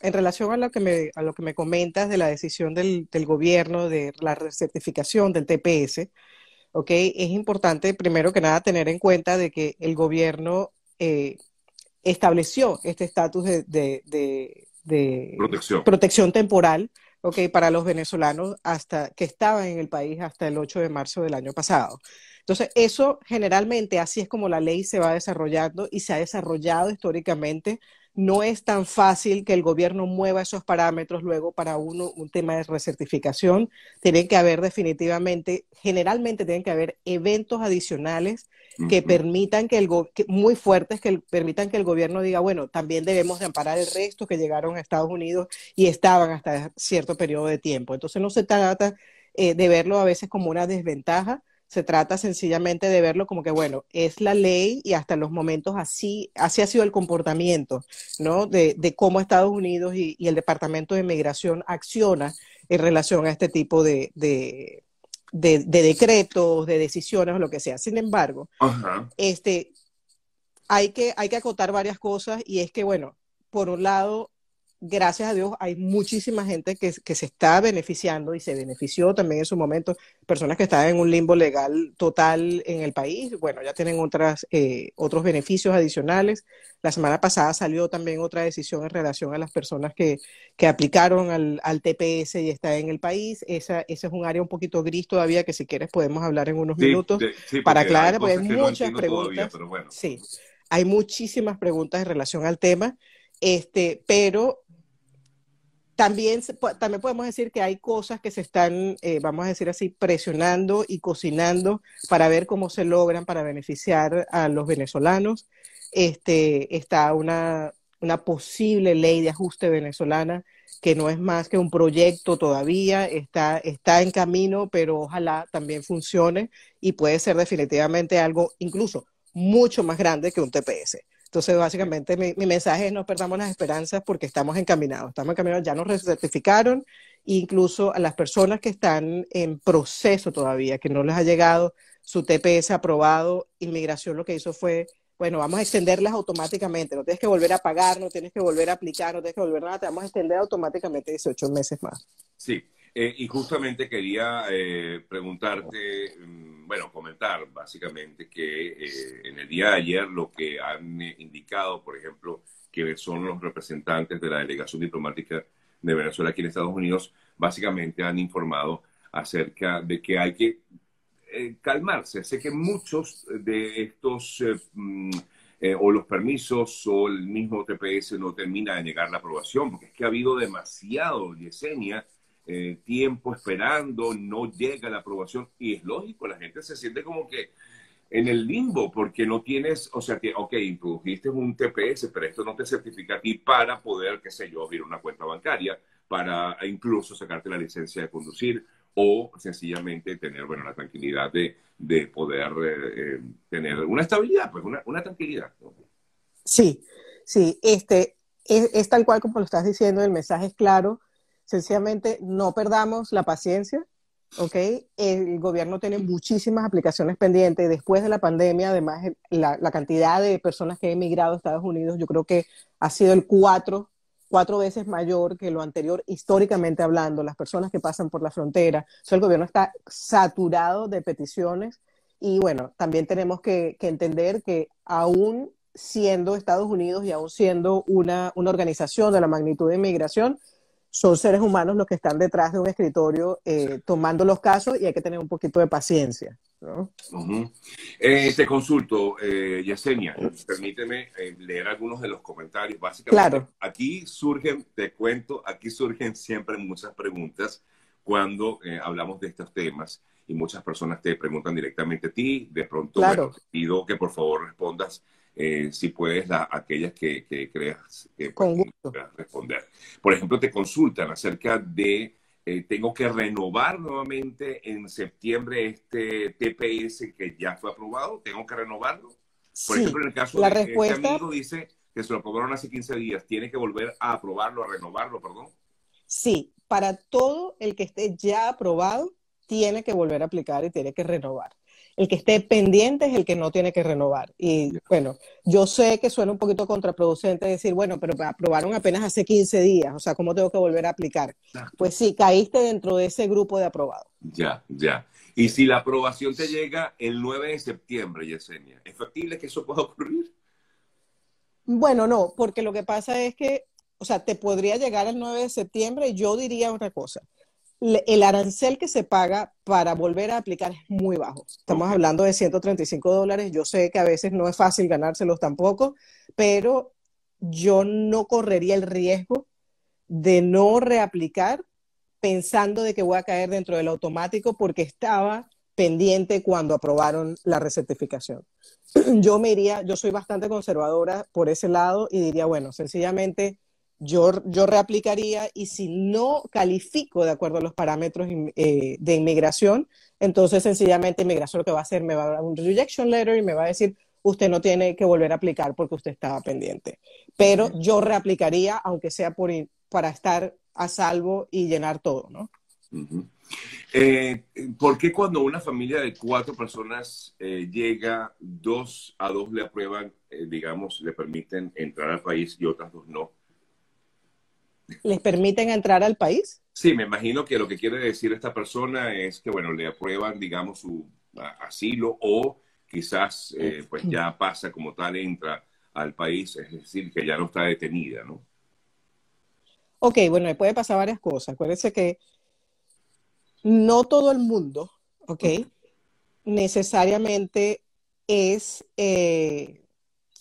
en relación a lo que me, a lo que me comentas de la decisión del, del gobierno de la recertificación del TPS, ¿ok? Es importante, primero que nada, tener en cuenta de que el gobierno eh, estableció este estatus de, de, de, de Protección. protección temporal, ¿ok? Para los venezolanos hasta que estaban en el país hasta el 8 de marzo del año pasado. Entonces, eso generalmente así es como la ley se va desarrollando y se ha desarrollado históricamente. No es tan fácil que el gobierno mueva esos parámetros luego para uno, un tema de recertificación. Tienen que haber definitivamente, generalmente tienen que haber eventos adicionales que permitan que el que- muy fuertes que el- permitan que el gobierno diga, bueno, también debemos de amparar el resto que llegaron a Estados Unidos y estaban hasta cierto periodo de tiempo. Entonces no se trata eh, de verlo a veces como una desventaja, se trata sencillamente de verlo como que, bueno, es la ley y hasta los momentos así, así ha sido el comportamiento, ¿no? De, de cómo Estados Unidos y, y el Departamento de Migración acciona en relación a este tipo de, de, de- de decretos, de decisiones o lo que sea. Sin embargo, Ajá. este, hay que, hay que acotar varias cosas y es que, bueno, por un lado, gracias a Dios, hay muchísima gente que, que se está beneficiando y se benefició también en su momento, personas que estaban en un limbo legal total en el país, bueno, ya tienen otras, eh, otros beneficios adicionales. La semana pasada salió también otra decisión en relación a las personas que, que aplicaron al, al TPS y están en el país. Esa, ese es un área un poquito gris todavía que si quieres podemos hablar en unos Sí, minutos de- sí, para aclarar, hay porque hay no muchas preguntas. todavía, pero bueno. Sí, hay muchísimas preguntas en relación al tema, este, pero también, también podemos decir que hay cosas que se están, eh, vamos a decir así, presionando y cocinando para ver cómo se logran para beneficiar a los venezolanos. Este, está una, una posible ley de ajuste venezolana que no es más que un proyecto todavía, está, está en camino, pero ojalá también funcione y puede ser definitivamente algo incluso mucho más grande que un TPS. Entonces, básicamente, mi, mi mensaje es no perdamos las esperanzas porque estamos encaminados. Estamos encaminados, ya nos recertificaron, incluso a las personas que están en proceso todavía, que no les ha llegado su TPS aprobado, Inmigración lo que hizo fue, bueno, vamos a extenderlas automáticamente, no tienes que volver a pagar, no tienes que volver a aplicar, no tienes que volver a nada, te vamos a extender automáticamente 18 meses más. Sí, eh, y justamente quería eh, preguntarte, mm, bueno, comentar básicamente que eh, en el día de ayer lo que han eh, indicado, por ejemplo, que son los representantes de la delegación diplomática de Venezuela aquí en Estados Unidos, básicamente han informado acerca de que hay que eh, calmarse. Sé que muchos de estos mm, o los permisos o el mismo TPS no termina de negar la aprobación, porque es que ha habido demasiado, Yesenia, eh, tiempo esperando, no llega la aprobación y es lógico, la gente se siente como que en el limbo porque no tienes, o sea, que, ok, introdujiste un TPS, pero esto no te certifica a ti para poder, qué sé yo, abrir una cuenta bancaria, para incluso sacarte la licencia de conducir o sencillamente tener, bueno, la tranquilidad de, de poder eh, eh, tener una estabilidad, pues una, una tranquilidad. Sí, sí, este, es, es tal cual como lo estás diciendo, el mensaje es claro, sencillamente no perdamos la paciencia, ¿ok? El gobierno tiene muchísimas aplicaciones pendientes. Después de la pandemia, además, la, la cantidad de personas que han emigrado a Estados Unidos, yo creo que ha sido el cuatro, cuatro veces mayor que lo anterior, históricamente hablando, las personas que pasan por la frontera. O sea, el gobierno está saturado de peticiones y bueno, también tenemos que, que entender que aún siendo Estados Unidos y aún siendo una, una organización de la magnitud de inmigración, son seres humanos los que están detrás de un escritorio eh, tomando los casos y hay que tener un poquito de paciencia. ¿no? Eh, te consulto, eh, Yesenia, permíteme eh, leer algunos de los comentarios. Básicamente, Claro. aquí surgen, te cuento, aquí surgen siempre muchas preguntas cuando hablamos de estos temas y muchas personas te preguntan directamente a ti. De pronto, Claro. bueno, te pido que por favor respondas, eh, si puedes, la- aquellas que, que creas que puedas responder. Por ejemplo, te consultan acerca de eh, tengo que renovar nuevamente en septiembre este TPS que ya fue aprobado, tengo que renovarlo. Por Sí, ejemplo, en el caso la de respuesta- este amigo dice que se lo aprobaron hace 15 días, tiene que volver a aprobarlo, a renovarlo, perdón. sí, para todo el que esté ya aprobado, tiene que volver a aplicar y tiene que renovar. El que esté pendiente es el que no tiene que renovar. Y bueno, yo sé que suena un poquito contraproducente decir, bueno, pero aprobaron apenas hace 15 días, o sea, ¿cómo tengo que volver a aplicar? Pues sí, caíste dentro de ese grupo de aprobados. Ya, ya. Y si la aprobación te llega el 9 de septiembre, Yesenia, ¿es factible que eso pueda ocurrir? Bueno, no, porque lo que pasa es que, o sea, te podría llegar el 9 de septiembre y yo diría otra cosa el arancel que se paga para volver a aplicar es muy bajo. Estamos hablando de 135 dólares. Yo sé que a veces no es fácil ganárselos tampoco, pero yo no correría el riesgo de no reaplicar pensando de que voy a caer dentro del automático porque estaba pendiente cuando aprobaron la recertificación. Yo me iría, yo soy bastante conservadora por ese lado y diría, bueno, sencillamente yo, yo reaplicaría y si no califico de acuerdo a los parámetros eh, de inmigración, entonces sencillamente inmigración lo que va a hacer me va a dar un rejection letter y me va a decir, usted no tiene que volver a aplicar porque usted estaba pendiente. Pero yo reaplicaría, aunque sea por, para estar a salvo y llenar todo, ¿no? Eh, ¿Por qué cuando una familia de cuatro personas eh, llega, dos a dos le aprueban, digamos, le permiten entrar al país y otras dos no? Les permiten entrar al país? Sí, me imagino que lo que quiere decir esta persona es que, bueno, le aprueban, digamos, su asilo o quizás, eh, pues ya pasa como tal, entra al país, es decir, que ya no está detenida, ¿no? Ok, bueno, puede pasar varias cosas. Acuérdense que no todo el mundo, ok, necesariamente es eh,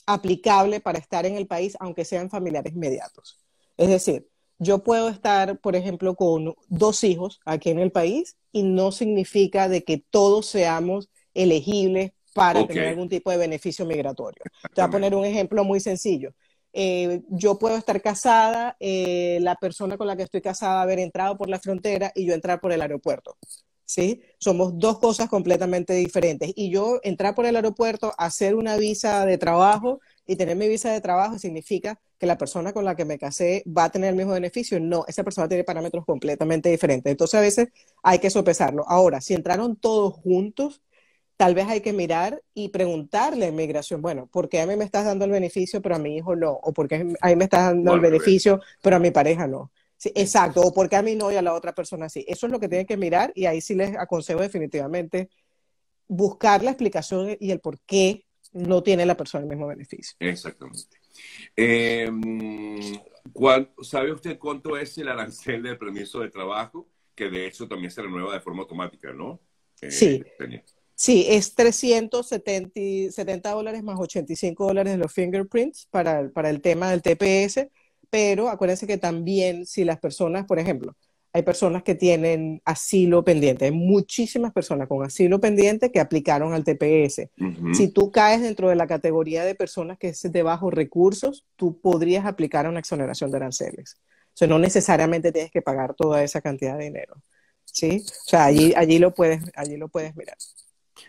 aplicable para estar en el país, aunque sean familiares inmediatos. Es decir, yo puedo estar, por ejemplo, con dos hijos aquí en el país y no significa de que todos seamos elegibles para tener algún tipo de beneficio migratorio. Te voy a poner un ejemplo muy sencillo. Eh, yo puedo estar casada, eh, la persona con la que estoy casada haber entrado por la frontera y yo entrar por el aeropuerto. ¿Sí? Somos dos cosas completamente diferentes. Y yo entrar por el aeropuerto, hacer una visa de trabajo y tener mi visa de trabajo significa que la persona con la que me casé va a tener el mismo beneficio. No, esa persona tiene parámetros completamente diferentes. Entonces a veces hay que sopesarlo. Ahora, si entraron todos juntos, tal vez hay que mirar y preguntarle a inmigración, bueno, ¿por qué a mí me estás dando el beneficio pero a mi hijo no? ¿O por qué a mí me estás dando el beneficio pero a mi pareja no? Sí, exacto, o por qué a mí no y a la otra persona sí. Eso es lo que tienen que mirar y ahí sí les aconsejo definitivamente buscar la explicación y el por qué no tiene la persona el mismo beneficio. Exactamente. Eh, ¿Sabe usted cuánto es el arancel del permiso de trabajo? Que de hecho también se renueva de forma automática, ¿no? Eh, sí. Sí, es 370 dólares más 85 dólares de los fingerprints para, para el tema del TPS, pero acuérdense que también si las personas, por ejemplo, hay personas que tienen asilo pendiente, hay muchísimas personas con asilo pendiente que aplicaron al TPS. Si tú caes dentro de la categoría de personas que es de bajos recursos, tú podrías aplicar a una exoneración de aranceles. O sea, no necesariamente tienes que pagar toda esa cantidad de dinero. ¿Sí? O sea, allí, allí, lo, puedes, allí lo puedes mirar.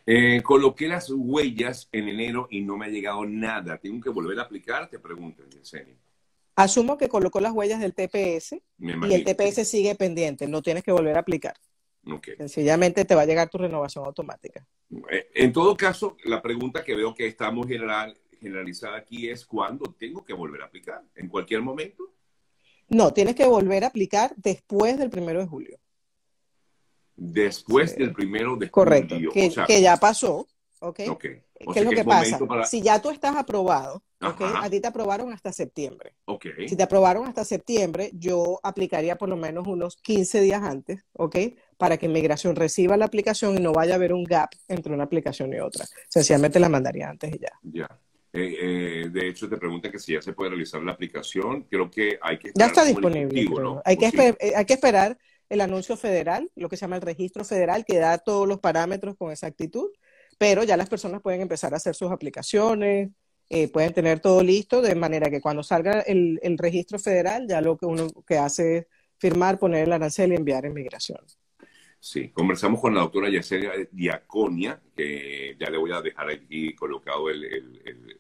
Eh, coloqué las huellas en enero y no me ha llegado nada. ¿Tengo que volver a aplicar? Te pregunto, en serio. Asumo que colocó las huellas del TPS y el TPS sigue pendiente, no tienes que volver a aplicar. Sencillamente te va a llegar tu renovación automática. Eh, en todo caso, la pregunta que veo que general, generalizada aquí es ¿cuándo tengo que volver a aplicar? ¿En cualquier momento? No, tienes que volver a aplicar después del primero de julio. Después del primero de julio. Correcto, que, ya pasó, ¿ok? okay. ¿Qué es lo que, pasa? Si ya tú estás aprobado, a ti te aprobaron hasta septiembre. Si te aprobaron hasta septiembre, yo aplicaría por lo menos unos 15 días antes, ¿ok? Para que inmigración reciba la aplicación y no vaya a haber un gap entre una aplicación y otra. Sencillamente la mandaría antes y ya. Ya. Eh, eh, de hecho, te pregunta que si ya se puede realizar la aplicación. Creo que hay que... Ya está disponible. Hay, que eh, hay que esperar el anuncio federal, lo que se llama el registro federal, que da todos los parámetros con exactitud pero ya las personas pueden empezar a hacer sus aplicaciones, eh, pueden tener todo listo, de manera que cuando salga el, registro federal, ya lo que uno que hace es firmar, poner el arancel y enviar en migración. Sí, conversamos con la doctora Yesenia Diaconia, que ya le voy a dejar aquí colocado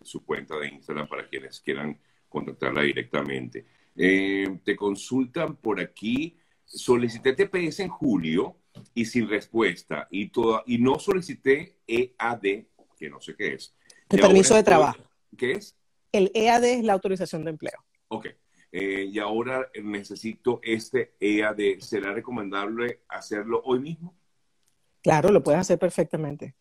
su cuenta de Instagram para quienes quieran contactarla directamente. Eh, te consultan por aquí, solicité TPS en julio y sin respuesta y, toda, y no solicité EAD, que no sé qué es. El permiso de trabajo. ¿Qué es? El EAD es la autorización de empleo. Ok. Eh, y ahora necesito este EAD. ¿Será recomendable hacerlo hoy mismo? Claro, lo puedes hacer perfectamente.